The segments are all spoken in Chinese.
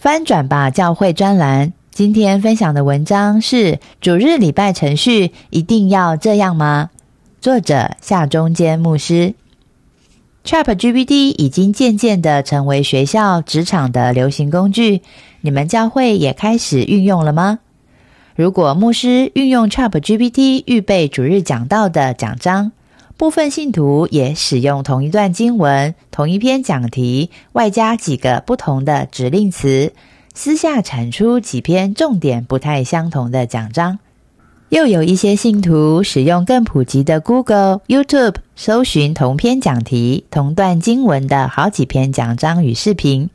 翻转吧教会专栏，今天分享的文章是主日礼拜程序一定要这样吗？作者夏中间牧师。ChatGPT 已经渐渐的成为学校、职场的流行工具，你们教会也开始运用了吗？如果牧师运用 ChatGPT 预备主日讲道的讲章。部分信徒也使用同一段经文、同一篇讲题，外加几个不同的指令词，私下产出几篇重点不太相同的讲章。又有一些信徒使用更普及的 Google、YouTube 搜寻同篇讲题、同段经文的好几篇讲章与视频，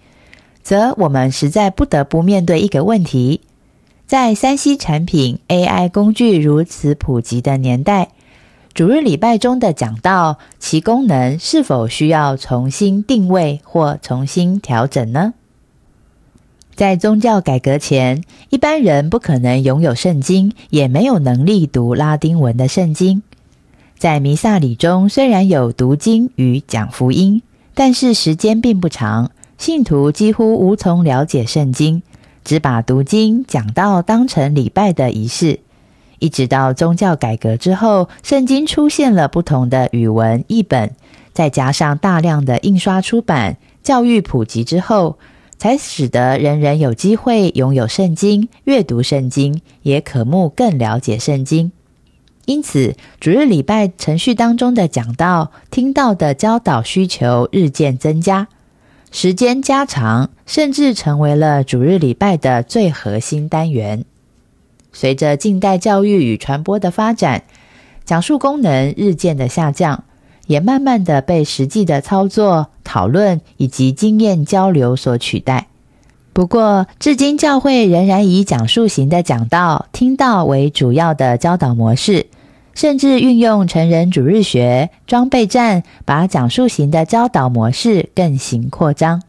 则我们实在不得不面对一个问题：在三 C 产品、AI 工具如此普及的年代。主日礼拜中的讲道，其功能是否需要重新定位或重新调整呢？在宗教改革前，一般人不可能拥有圣经，也没有能力读拉丁文的圣经。在弥撒礼中，虽然有读经与讲福音，但是时间并不长，信徒几乎无从了解圣经，只把读经讲道当成礼拜的仪式。一直到宗教改革之后，圣经出现了不同的语文译本，再加上大量的印刷出版，教育普及之后，才使得人人有机会拥有圣经，阅读圣经，也渴慕更了解圣经。因此，主日礼拜程序当中的讲道、听到的教导需求日渐增加，时间加长，甚至成为了主日礼拜的最核心单元。随着近代教育与传播的发展，讲述功能日渐的下降，也慢慢的被实际的操作、讨论以及经验交流所取代。不过，至今教会仍然以讲述型的讲道、听到为主要的教导模式，甚至运用成人主日学、装备战，把讲述型的教导模式更行扩张。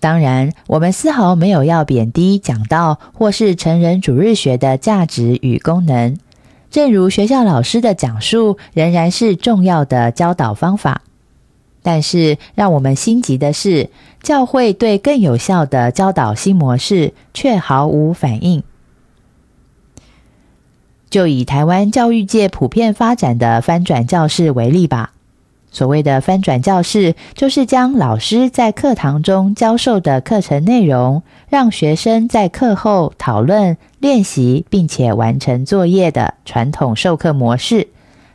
当然，我们丝毫没有要贬低讲道或是成人主日学的价值与功能。正如学校老师的讲述仍然是重要的教导方法，但是让我们心急的是，教会对更有效的教导新模式却毫无反应。就以台湾教育界普遍发展的翻转教室为例吧。所谓的翻转教室，就是将老师在课堂中教授的课程内容，让学生在课后讨论、练习，并且完成作业的传统授课模式，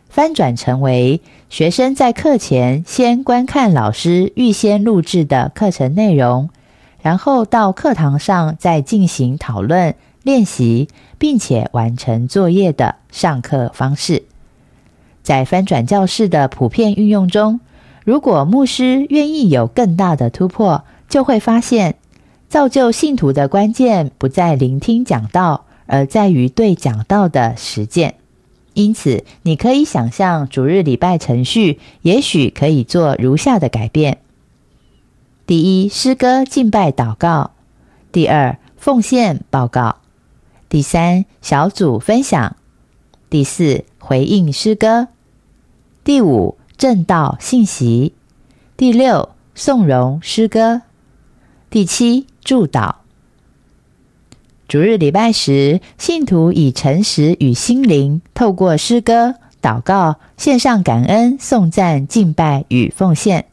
翻转成为学生在课前先观看老师预先录制的课程内容，然后到课堂上再进行讨论、练习，并且完成作业的上课方式。在翻转教室的普遍运用中，如果牧师愿意有更大的突破，就会发现，造就信徒的关键不在聆听讲道，而在于对讲道的实践。因此，你可以想象主日礼拜程序，也许可以做如下的改变：第一，诗歌敬拜祷告；第二，奉献报告；第三，小组分享；第四，回应诗歌。第五，正道信息；第六，颂荣诗歌；第七，祝祷。主日礼拜时，信徒以诚实与心灵，透过诗歌、祷告、献上感恩、颂赞、敬拜与奉献。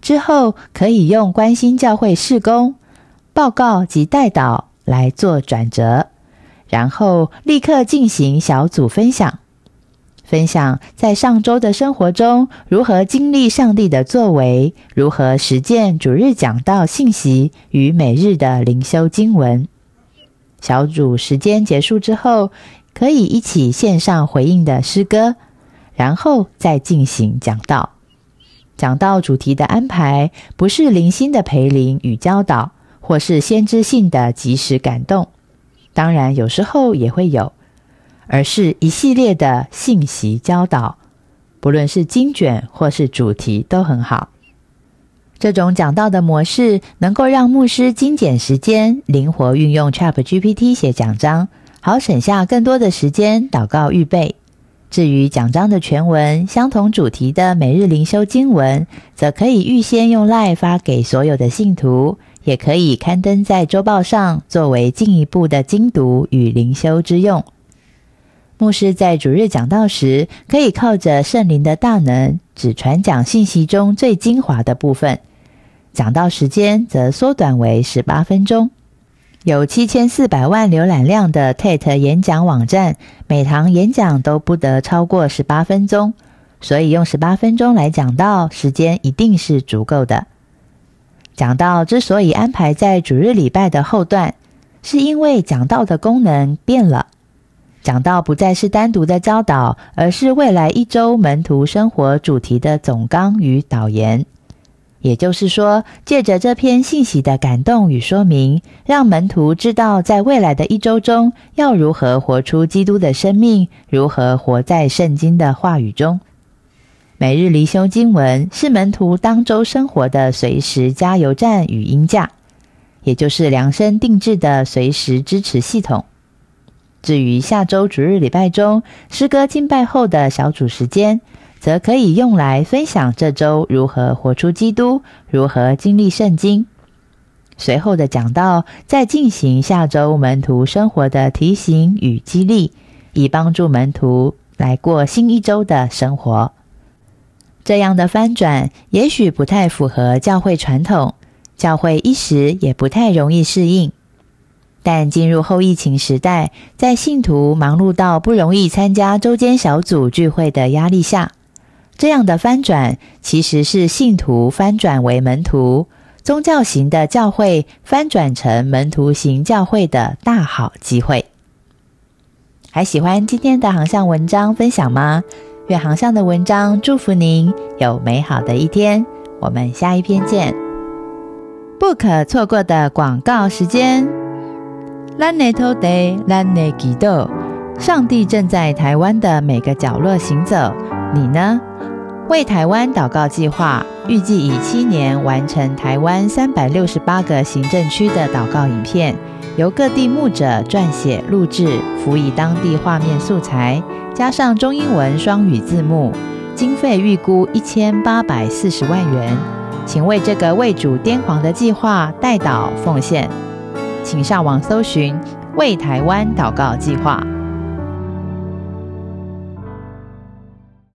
之后，可以用关心教会事工、报告及代祷来做转折，然后立刻进行小组分享。分享在上周的生活中如何经历上帝的作为，如何实践主日讲道信息与每日的灵修经文。小组时间结束之后，可以一起线上回应的诗歌，然后再进行讲道。讲道主题的安排不是零星的陪灵与教导，或是先知性的即时感动，当然有时候也会有，而是一系列的信息教导，不论是经卷或是主题都很好。这种讲道的模式能够让牧师精简时间，灵活运用 Chat GPT 写讲章，好省下更多的时间祷告预备。至于讲章的全文，相同主题的每日灵修经文，则可以预先用 Line 发给所有的信徒，也可以刊登在周报上，作为进一步的精读与灵修之用。牧师在主日讲道时，可以靠着圣灵的大能，只传讲信息中最精华的部分，讲道时间则缩短为十八分钟。有七千四百万浏览量的 TED 演讲网站，每堂演讲都不得超过十八分钟，所以用十八分钟来讲到，时间一定是足够的。讲道之所以安排在主日礼拜的后段，是因为讲道的功能变了，讲到不再是单独的教导，而是未来一周门徒生活主题的总纲与导言。也就是说，借着这篇信息的感动与说明，让门徒知道在未来的一周中要如何活出基督的生命，如何活在圣经的话语中。每日离修经文是门徒当周生活的随时加油站与音架，也就是量身定制的随时支持系统。至于下周主日礼拜中诗歌敬拜后的小组时间。则可以用来分享这周如何活出基督，如何经历圣经。随后的讲道再进行下周门徒生活的提醒与激励，以帮助门徒来过新一周的生活。这样的翻转也许不太符合教会传统，教会一时也不太容易适应。但进入后疫情时代，在信徒忙碌到不容易参加周间小组聚会的压力下，这样的翻转其实是信徒翻转为门徒，宗教型的教会翻转成门徒型教会的大好机会。还喜欢今天的航向文章分享吗？愿航向的文章祝福您有美好的一天。我们下一篇见。不可错过的广告时间。Lan Neto Day Lan Ne Gido，上帝正在台湾的每个角落行走，你呢？为台湾祷告计划预计以七年完成台湾三百六十八个行政区的祷告影片，由各地牧者撰写、录制，辅以当地画面素材，加上中英文双语字幕，经费预估一千八百四十万元。请为这个为主癫狂的计划代祷奉献，请上网搜寻“为台湾祷告计划”。